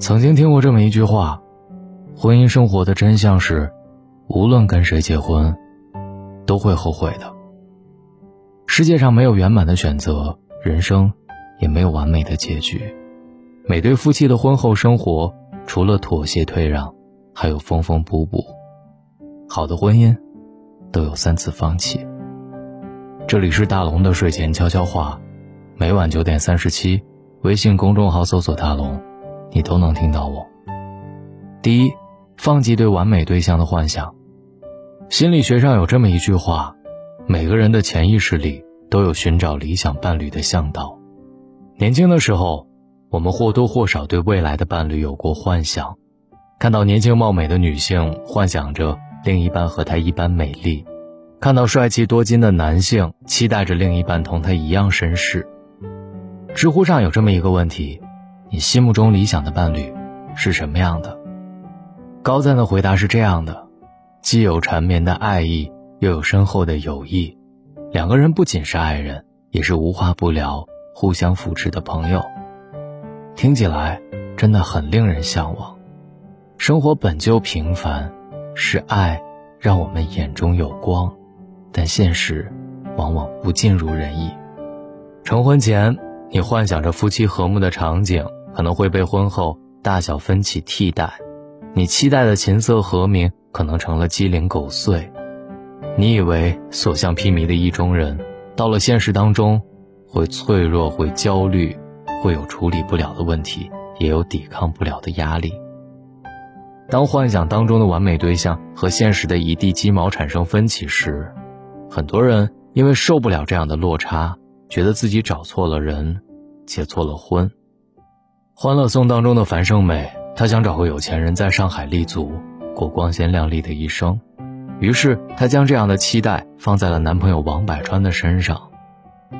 曾经听过这么一句话：婚姻生活的真相是，无论跟谁结婚，都会后悔的。世界上没有圆满的选择，人生也没有完美的结局。每对夫妻的婚后生活，除了妥协退让，还有缝缝补补。好的婚姻，都有三次放弃。这里是大龙的睡前悄悄话，每晚九点三十七，微信公众号搜索“大龙”，你都能听到我。第一，放弃对完美对象的幻想。心理学上有这么一句话：每个人的潜意识里都有寻找理想伴侣的向导。年轻的时候，我们或多或少对未来的伴侣有过幻想，看到年轻貌美的女性，幻想着另一半和她一般美丽。看到帅气多金的男性，期待着另一半同他一样绅士。知乎上有这么一个问题：你心目中理想的伴侣是什么样的？高赞的回答是这样的：既有缠绵的爱意，又有深厚的友谊，两个人不仅是爱人，也是无话不聊、互相扶持的朋友。听起来真的很令人向往。生活本就平凡，是爱让我们眼中有光。但现实，往往不尽如人意。成婚前，你幻想着夫妻和睦的场景，可能会被婚后大小分歧替代；你期待的琴瑟和鸣，可能成了鸡零狗碎。你以为所向披靡的意中人，到了现实当中，会脆弱，会焦虑，会有处理不了的问题，也有抵抗不了的压力。当幻想当中的完美对象和现实的一地鸡毛产生分歧时，很多人因为受不了这样的落差，觉得自己找错了人，结错了婚。《欢乐颂》当中的樊胜美，她想找个有钱人在上海立足，过光鲜亮丽的一生，于是她将这样的期待放在了男朋友王百川的身上。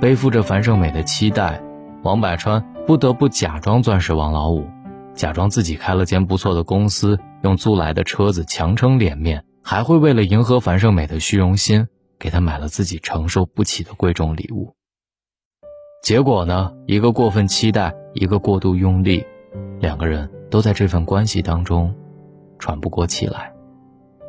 背负着樊胜美的期待，王百川不得不假装钻石王老五，假装自己开了间不错的公司，用租来的车子强撑脸面，还会为了迎合樊胜美的虚荣心。给她买了自己承受不起的贵重礼物。结果呢？一个过分期待，一个过度用力，两个人都在这份关系当中喘不过气来。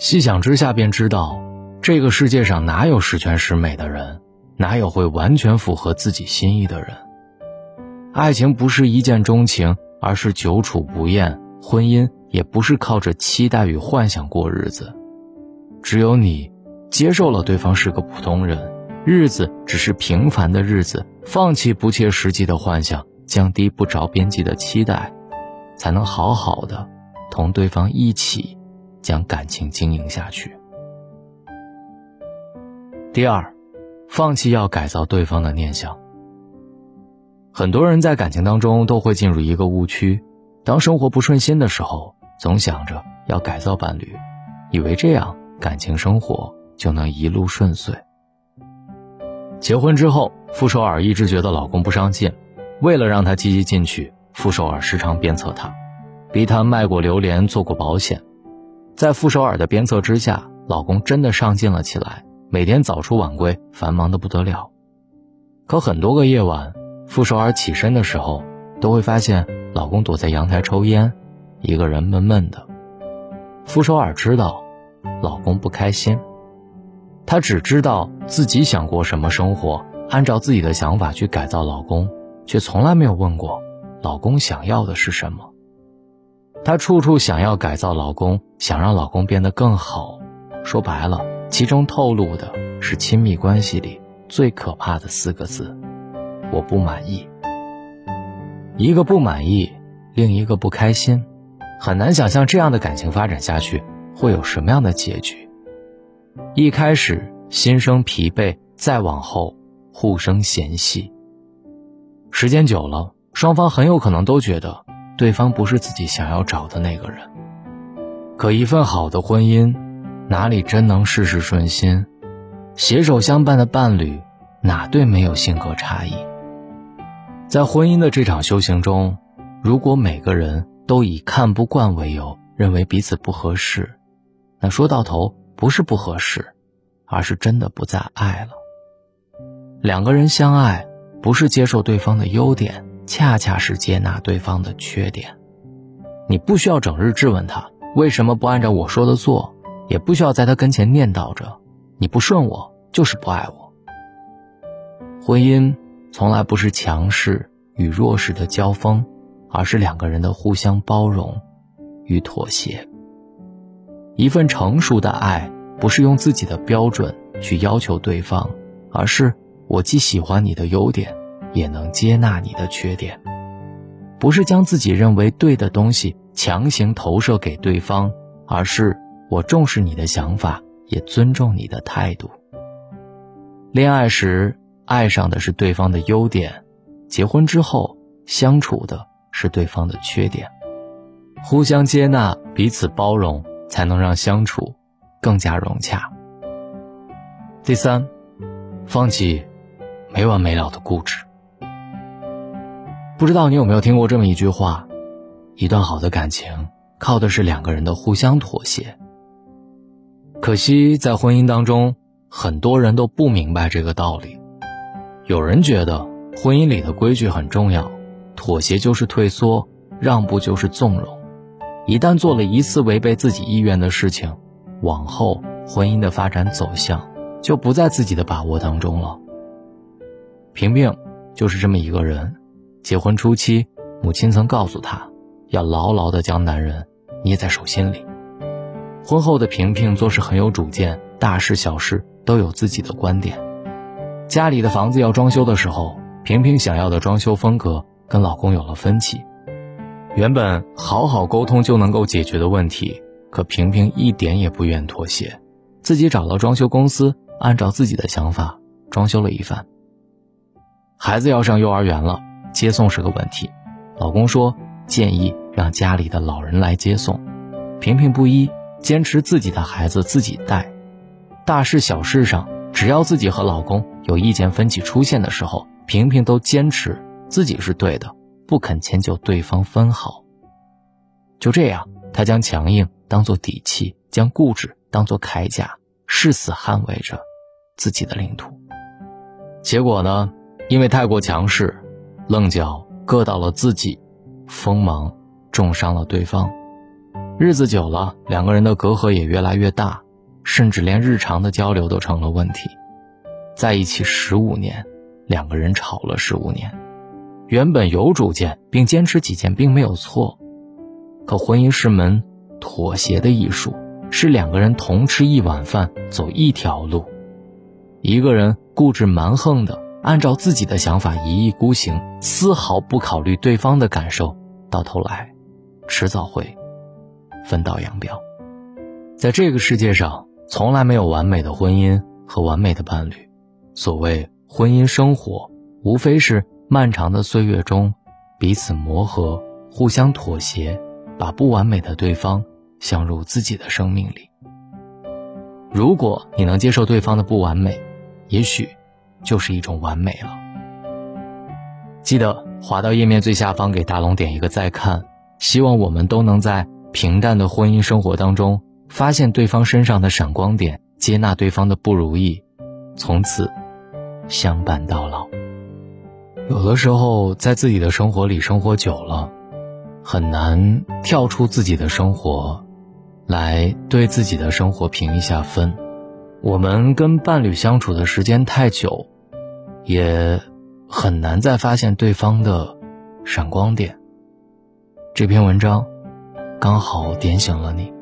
细想之下，便知道这个世界上哪有十全十美的人，哪有会完全符合自己心意的人？爱情不是一见钟情，而是久处不厌；婚姻也不是靠着期待与幻想过日子。只有你。接受了对方是个普通人，日子只是平凡的日子，放弃不切实际的幻想，降低不着边际的期待，才能好好的同对方一起将感情经营下去。第二，放弃要改造对方的念想。很多人在感情当中都会进入一个误区，当生活不顺心的时候，总想着要改造伴侣，以为这样感情生活。就能一路顺遂。结婚之后，傅首尔一直觉得老公不上进，为了让他积极进取，傅首尔时常鞭策他，逼他卖过榴莲，做过保险。在傅首尔的鞭策之下，老公真的上进了起来，每天早出晚归，繁忙的不得了。可很多个夜晚，傅首尔起身的时候，都会发现老公躲在阳台抽烟，一个人闷闷的。傅首尔知道，老公不开心。她只知道自己想过什么生活，按照自己的想法去改造老公，却从来没有问过老公想要的是什么。她处处想要改造老公，想让老公变得更好。说白了，其中透露的是亲密关系里最可怕的四个字：我不满意。一个不满意，另一个不开心，很难想象这样的感情发展下去会有什么样的结局。一开始心生疲惫，再往后互生嫌隙。时间久了，双方很有可能都觉得对方不是自己想要找的那个人。可一份好的婚姻，哪里真能事事顺心？携手相伴的伴侣，哪对没有性格差异？在婚姻的这场修行中，如果每个人都以看不惯为由，认为彼此不合适，那说到头。不是不合适，而是真的不再爱了。两个人相爱，不是接受对方的优点，恰恰是接纳对方的缺点。你不需要整日质问他为什么不按照我说的做，也不需要在他跟前念叨着你不顺我就是不爱我。婚姻从来不是强势与弱势的交锋，而是两个人的互相包容与妥协。一份成熟的爱，不是用自己的标准去要求对方，而是我既喜欢你的优点，也能接纳你的缺点。不是将自己认为对的东西强行投射给对方，而是我重视你的想法，也尊重你的态度。恋爱时爱上的是对方的优点，结婚之后相处的是对方的缺点，互相接纳，彼此包容。才能让相处更加融洽。第三，放弃没完没了的固执。不知道你有没有听过这么一句话：一段好的感情靠的是两个人的互相妥协。可惜在婚姻当中，很多人都不明白这个道理。有人觉得婚姻里的规矩很重要，妥协就是退缩，让步就是纵容。一旦做了一次违背自己意愿的事情，往后婚姻的发展走向就不在自己的把握当中了。平平就是这么一个人，结婚初期，母亲曾告诉他，要牢牢地将男人捏在手心里。婚后的平平做事很有主见，大事小事都有自己的观点。家里的房子要装修的时候，平平想要的装修风格跟老公有了分歧。原本好好沟通就能够解决的问题，可平平一点也不愿妥协，自己找了装修公司，按照自己的想法装修了一番。孩子要上幼儿园了，接送是个问题，老公说建议让家里的老人来接送，平平不依，坚持自己的孩子自己带。大事小事上，只要自己和老公有意见分歧出现的时候，平平都坚持自己是对的。不肯迁就对方分毫。就这样，他将强硬当做底气，将固执当做铠甲，誓死捍卫着自己的领土。结果呢？因为太过强势，棱角硌到了自己，锋芒重伤了对方。日子久了，两个人的隔阂也越来越大，甚至连日常的交流都成了问题。在一起十五年，两个人吵了十五年。原本有主见并坚持己见并没有错，可婚姻是门妥协的艺术，是两个人同吃一碗饭走一条路。一个人固执蛮横的按照自己的想法一意孤行，丝毫不考虑对方的感受，到头来，迟早会分道扬镳。在这个世界上，从来没有完美的婚姻和完美的伴侣。所谓婚姻生活，无非是。漫长的岁月中，彼此磨合，互相妥协，把不完美的对方镶入自己的生命里。如果你能接受对方的不完美，也许就是一种完美了。记得滑到页面最下方给大龙点一个再看。希望我们都能在平淡的婚姻生活当中，发现对方身上的闪光点，接纳对方的不如意，从此相伴到老。有的时候，在自己的生活里生活久了，很难跳出自己的生活，来对自己的生活评一下分。我们跟伴侣相处的时间太久，也很难再发现对方的闪光点。这篇文章刚好点醒了你，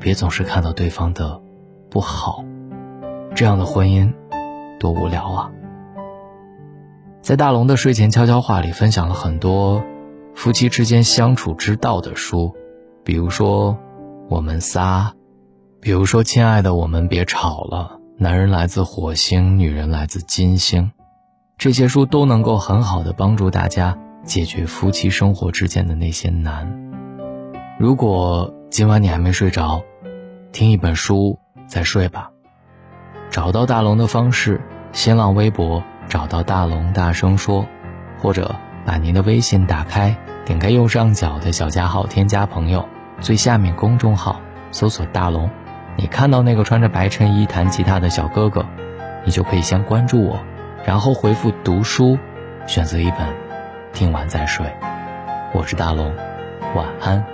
别总是看到对方的不好，这样的婚姻多无聊啊！在大龙的睡前悄悄话里，分享了很多夫妻之间相处之道的书，比如说《我们仨》，比如说《亲爱的，我们别吵了》，男人来自火星，女人来自金星，这些书都能够很好的帮助大家解决夫妻生活之间的那些难。如果今晚你还没睡着，听一本书再睡吧。找到大龙的方式：新浪微博。找到大龙，大声说，或者把您的微信打开，点开右上角的小加号，添加朋友，最下面公众号搜索大龙，你看到那个穿着白衬衣弹吉他的小哥哥，你就可以先关注我，然后回复读书，选择一本，听完再睡。我是大龙，晚安。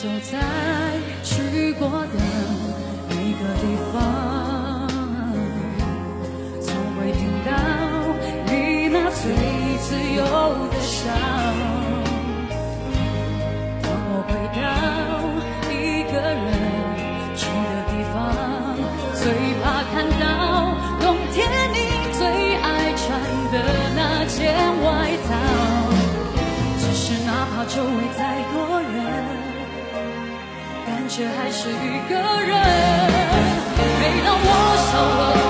走在去过的每个地方，总会听到你那最自由的笑。当我回到却还是一个人。每当我笑了，